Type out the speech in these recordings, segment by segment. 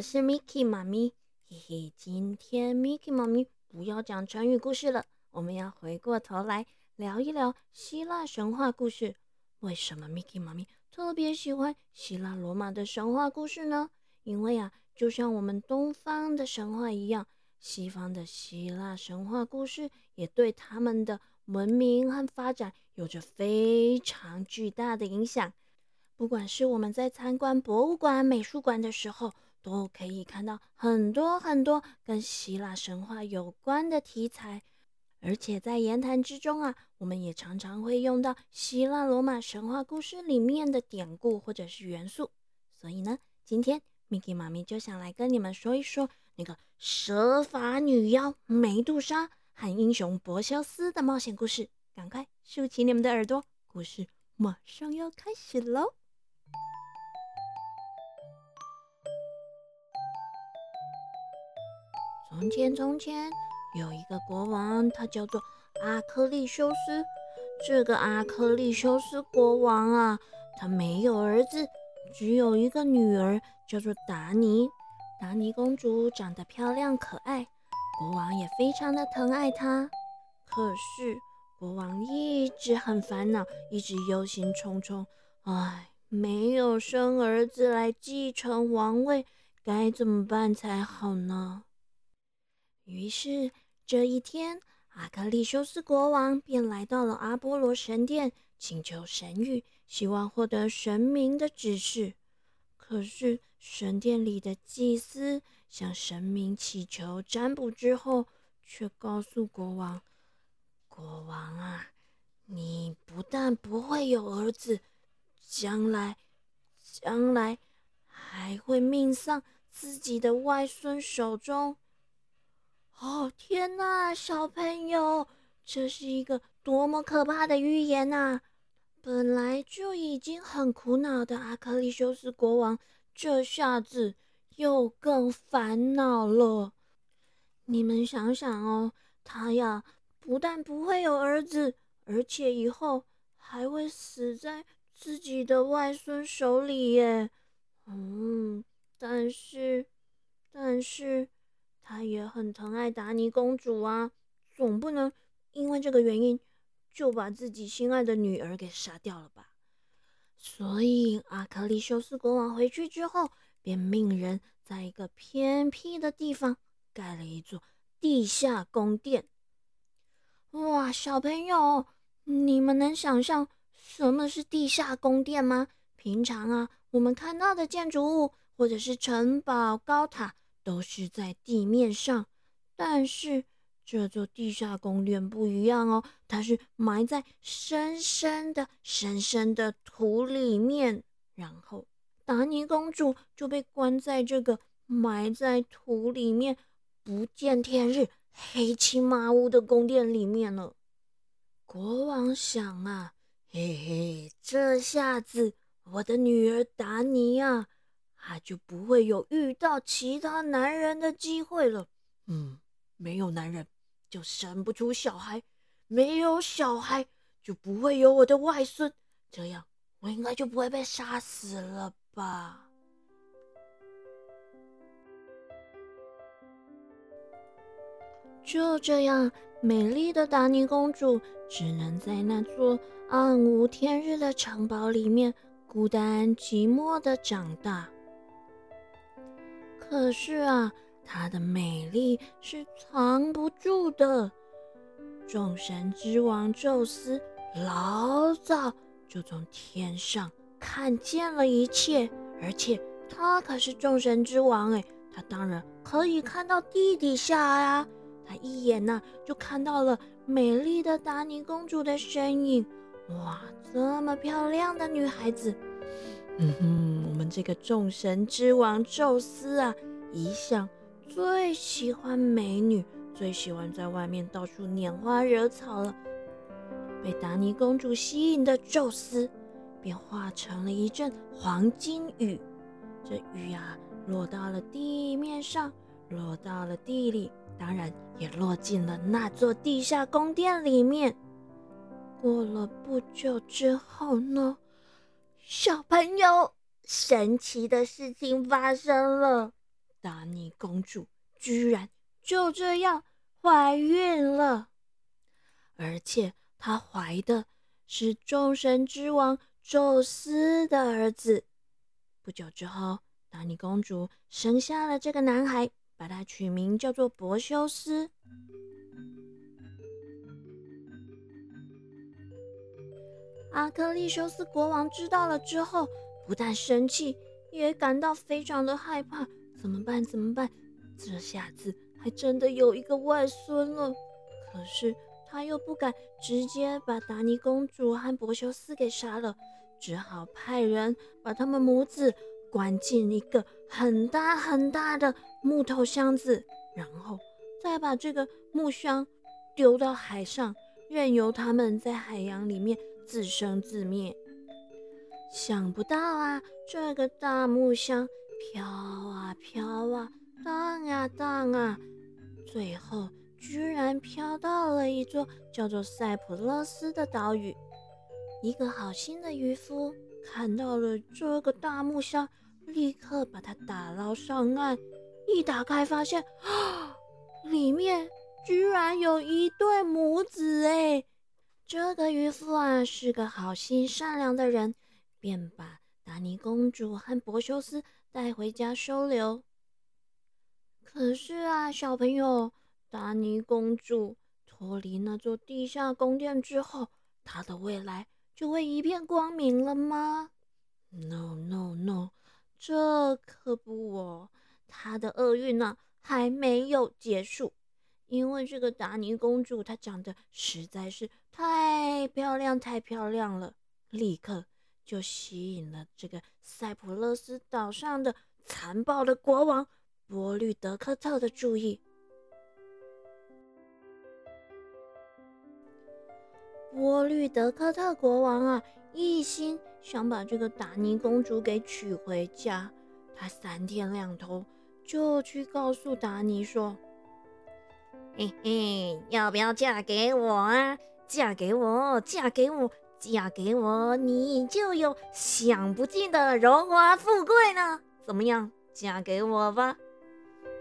我是 Miki 妈咪，嘿嘿，今天 Miki 妈咪不要讲成语故事了，我们要回过头来聊一聊希腊神话故事。为什么 Miki 妈咪特别喜欢希腊罗马的神话故事呢？因为啊，就像我们东方的神话一样，西方的希腊神话故事也对他们的文明和发展有着非常巨大的影响。不管是我们在参观博物馆、美术馆的时候，都可以看到很多很多跟希腊神话有关的题材。而且在言谈之中啊，我们也常常会用到希腊罗马神话故事里面的典故或者是元素。所以呢，今天 Miki 妈咪就想来跟你们说一说那个蛇发女妖梅杜莎和英雄柏修斯的冒险故事。赶快竖起你们的耳朵，故事马上要开始喽！从前，从前有一个国王，他叫做阿克利修斯。这个阿克利修斯国王啊，他没有儿子，只有一个女儿，叫做达尼。达尼公主长得漂亮可爱，国王也非常的疼爱她。可是国王一直很烦恼，一直忧心忡忡。唉，没有生儿子来继承王位，该怎么办才好呢？于是这一天，阿克利修斯国王便来到了阿波罗神殿，请求神谕，希望获得神明的指示。可是神殿里的祭司向神明祈求占卜之后，却告诉国王：“国王啊，你不但不会有儿子，将来，将来还会命丧自己的外孙手中。”哦天哪，小朋友，这是一个多么可怕的预言呐！本来就已经很苦恼的阿克利修斯国王，这下子又更烦恼了。你们想想哦，他呀，不但不会有儿子，而且以后还会死在自己的外孙手里耶。嗯，但是，但是。他也很疼爱达尼公主啊，总不能因为这个原因就把自己心爱的女儿给杀掉了吧？所以阿克利修斯国王回去之后，便命人在一个偏僻的地方盖了一座地下宫殿。哇，小朋友，你们能想象什么是地下宫殿吗？平常啊，我们看到的建筑物或者是城堡、高塔。都是在地面上，但是这座地下宫殿不一样哦，它是埋在深深的、深深的土里面，然后达尼公主就被关在这个埋在土里面、不见天日、黑漆麻乌的宫殿里面了。国王想啊，嘿嘿，这下子我的女儿达尼啊。他就不会有遇到其他男人的机会了。嗯，没有男人就生不出小孩，没有小孩就不会有我的外孙，这样我应该就不会被杀死了吧？就这样，美丽的达尼公主只能在那座暗无天日的城堡里面孤单寂寞的长大。可是啊，她的美丽是藏不住的。众神之王宙斯老早就从天上看见了一切，而且他可是众神之王哎，他当然可以看到地底下呀。他一眼呢就看到了美丽的达尼公主的身影。哇，这么漂亮的女孩子！嗯哼，这个众神之王宙斯啊，一向最喜欢美女，最喜欢在外面到处拈花惹草了。被达尼公主吸引的宙斯，便化成了一阵黄金雨。这雨啊，落到了地面上，落到了地里，当然也落进了那座地下宫殿里面。过了不久之后呢？小朋友，神奇的事情发生了，达尼公主居然就这样怀孕了，而且她怀的是众神之王宙斯的儿子。不久之后，达尼公主生下了这个男孩，把他取名叫做柏修斯。阿克利修斯国王知道了之后。不但生气，也感到非常的害怕。怎么办？怎么办？这下子还真的有一个外孙了。可是他又不敢直接把达尼公主和柏修斯给杀了，只好派人把他们母子关进一个很大很大的木头箱子，然后再把这个木箱丢到海上，任由他们在海洋里面自生自灭。想不到啊，这个大木箱飘啊飘啊，荡啊荡啊，最后居然飘到了一座叫做塞浦路斯的岛屿。一个好心的渔夫看到了这个大木箱，立刻把它打捞上岸。一打开，发现啊，里面居然有一对母子哎！这个渔夫啊，是个好心善良的人。便把达尼公主和柏修斯带回家收留。可是啊，小朋友，达尼公主脱离那座地下宫殿之后，她的未来就会一片光明了吗？No No No，这可不哦，她的厄运呢还没有结束。因为这个达尼公主她长得实在是太漂亮，太漂亮了，立刻。就吸引了这个塞浦路斯岛上的残暴的国王波律德克特的注意。波律德克特国王啊，一心想把这个达尼公主给娶回家。他三天两头就去告诉达尼说：“嘿嘿，要不要嫁给我啊？嫁给我，嫁给我。”嫁给我，你就有享不尽的荣华富贵呢。怎么样，嫁给我吧？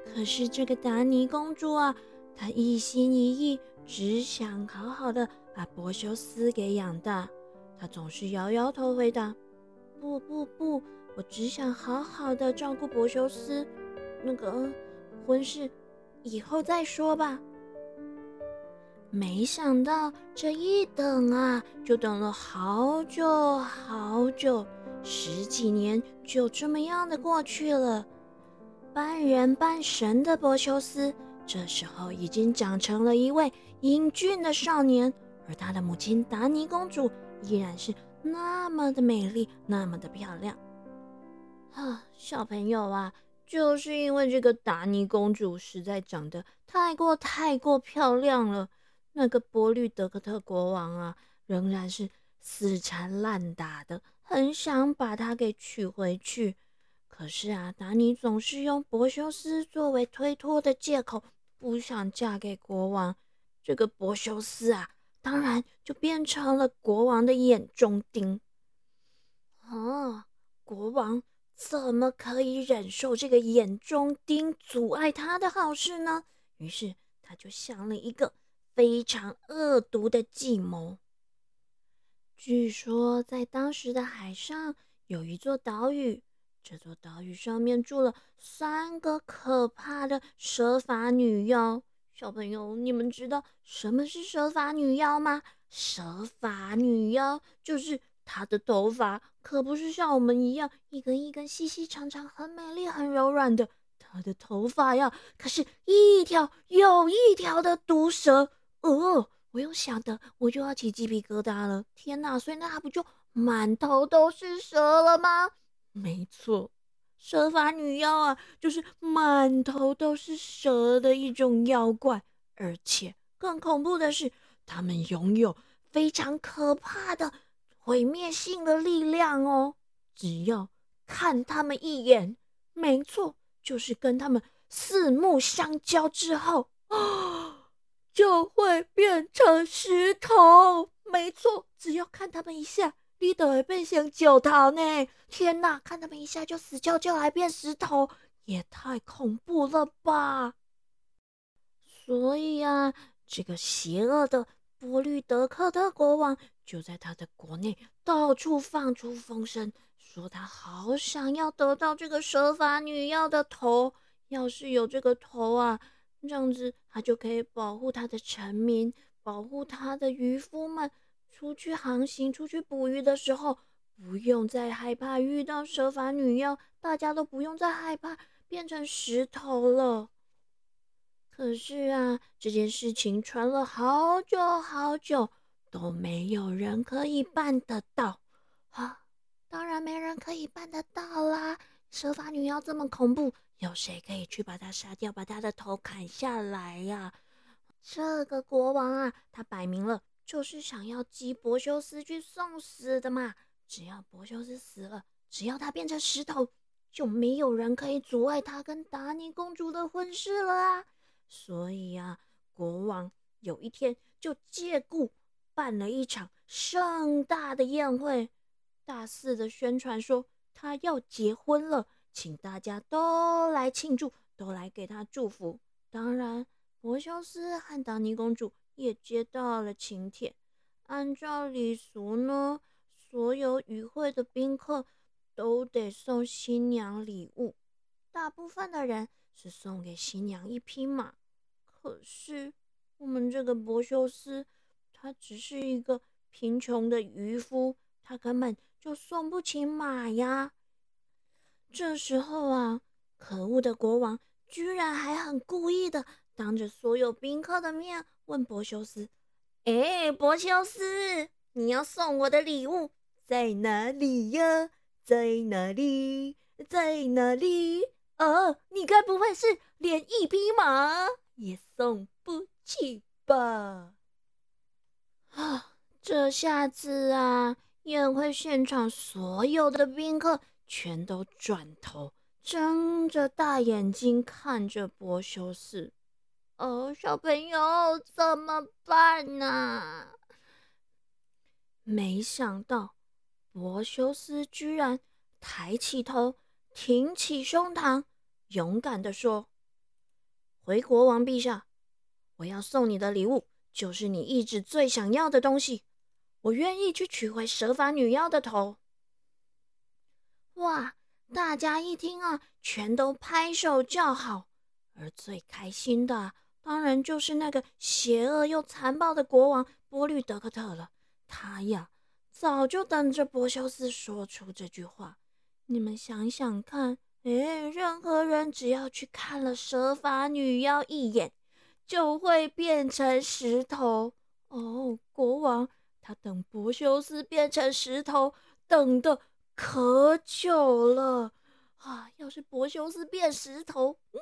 可是这个达尼公主啊，她一心一意，只想好好的把柏修斯给养大。她总是摇摇头回答：“不不不，我只想好好的照顾柏修斯。那个婚事以后再说吧。”没想到这一等啊，就等了好久好久，十几年就这么样的过去了。半人半神的波修斯，这时候已经长成了一位英俊的少年，而他的母亲达尼公主依然是那么的美丽，那么的漂亮。啊，小朋友啊，就是因为这个达尼公主实在长得太过太过漂亮了。那个波律德克特国王啊，仍然是死缠烂打的，很想把她给娶回去。可是啊，达尼总是用柏修斯作为推脱的借口，不想嫁给国王。这个柏修斯啊，当然就变成了国王的眼中钉。啊，国王怎么可以忍受这个眼中钉阻碍他的好事呢？于是他就想了一个。非常恶毒的计谋。据说，在当时的海上有一座岛屿，这座岛屿上面住了三个可怕的蛇发女妖。小朋友，你们知道什么是蛇发女妖吗？蛇发女妖就是她的头发可不是像我们一样一根一根细细长长、很美丽、很柔软的，她的头发呀，可是一条又一条的毒蛇。哦，我又想的，我就要起鸡皮疙瘩了。天哪，所以那他不就满头都是蛇了吗？没错，蛇发女妖啊，就是满头都是蛇的一种妖怪。而且更恐怖的是，他们拥有非常可怕的毁灭性的力量哦。只要看他们一眼，没错，就是跟他们四目相交之后啊。就会变成石头，没错，只要看他们一下，你都会变成九头呢！天哪，看他们一下就死翘翘，还变石头，也太恐怖了吧！所以啊，这个邪恶的波律德克特国王就在他的国内到处放出风声，说他好想要得到这个蛇发女妖的头。要是有这个头啊，这样子他就可以保护他的臣民，保护他的渔夫们出去航行、出去捕鱼的时候，不用再害怕遇到蛇发女妖，大家都不用再害怕变成石头了。可是啊，这件事情传了好久好久，都没有人可以办得到。啊，当然没人可以办得到啦！蛇发女妖这么恐怖。有谁可以去把他杀掉，把他的头砍下来呀？这个国王啊，他摆明了就是想要激柏修斯去送死的嘛。只要柏修斯死了，只要他变成石头，就没有人可以阻碍他跟达尼公主的婚事了啊。所以啊，国王有一天就借故办了一场盛大的宴会，大肆的宣传说他要结婚了。请大家都来庆祝，都来给他祝福。当然，柏修斯和达尼公主也接到了请帖。按照礼俗呢，所有与会的宾客都得送新娘礼物。大部分的人是送给新娘一匹马，可是我们这个柏修斯，他只是一个贫穷的渔夫，他根本就送不起马呀。这时候啊，可恶的国王居然还很故意的当着所有宾客的面问柏修斯：“哎，柏修斯，你要送我的礼物在哪里呀？在哪里？在哪里？哦，你该不会是连一匹马也送不起吧？”啊，这下子啊，宴会现场所有的宾客。全都转头睁着大眼睛看着柏修斯。哦，小朋友怎么办呢？没想到柏修斯居然抬起头，挺起胸膛，勇敢的说：“回国王陛下，我要送你的礼物就是你一直最想要的东西，我愿意去取回蛇发女妖的头。”哇！大家一听啊，全都拍手叫好。而最开心的，当然就是那个邪恶又残暴的国王波律德克特了。他呀，早就等着柏修斯说出这句话。你们想想看，哎，任何人只要去看了蛇发女妖一眼，就会变成石头。哦，国王他等柏修斯变成石头，等的。可久了啊！要是柏修斯变石头，嗯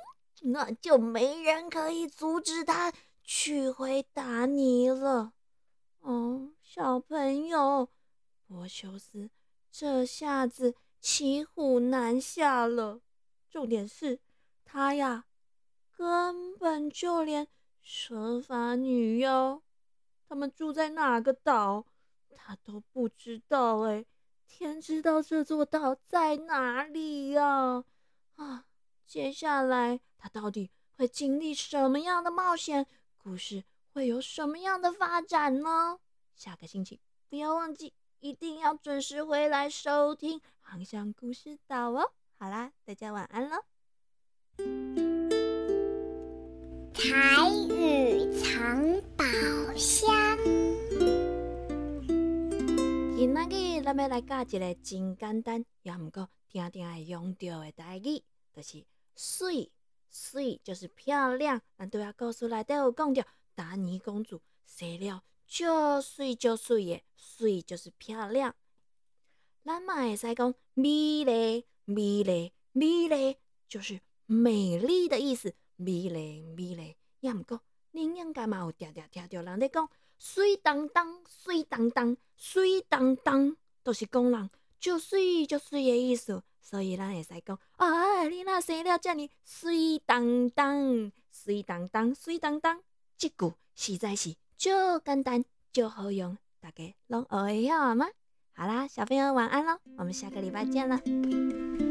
那就没人可以阻止他取回达尼了。哦，小朋友，柏修斯这下子骑虎难下了。重点是，他呀，根本就连蛇发女妖他们住在哪个岛，他都不知道哎。天知道这座岛在哪里呀！啊，接下来他到底会经历什么样的冒险？故事会有什么样的发展呢？下个星期不要忘记，一定要准时回来收听《航向故事岛》哦！好啦，大家晚安了。彩雨藏宝箱。今仔日咱要来教一个真简单，也毋过听听会用到的代志，就是水。水就是漂亮。咱拄仔故事内底有讲着，达尼公主生了就水就水的，水就是漂亮。咱嘛会使讲美丽，美丽，美丽，就是美丽的意思。美丽，美丽，也毋过，恁应该嘛有常常听着人咧讲。水当当，水当当，水当当，都是讲人就水就水的意思，所以咱会使讲啊，你那生了遮尔水当当，水当当，水当当，这句实在是就简单就好用，大家拢学会晓吗？好啦，小朋友晚安喽，我们下个礼拜见了。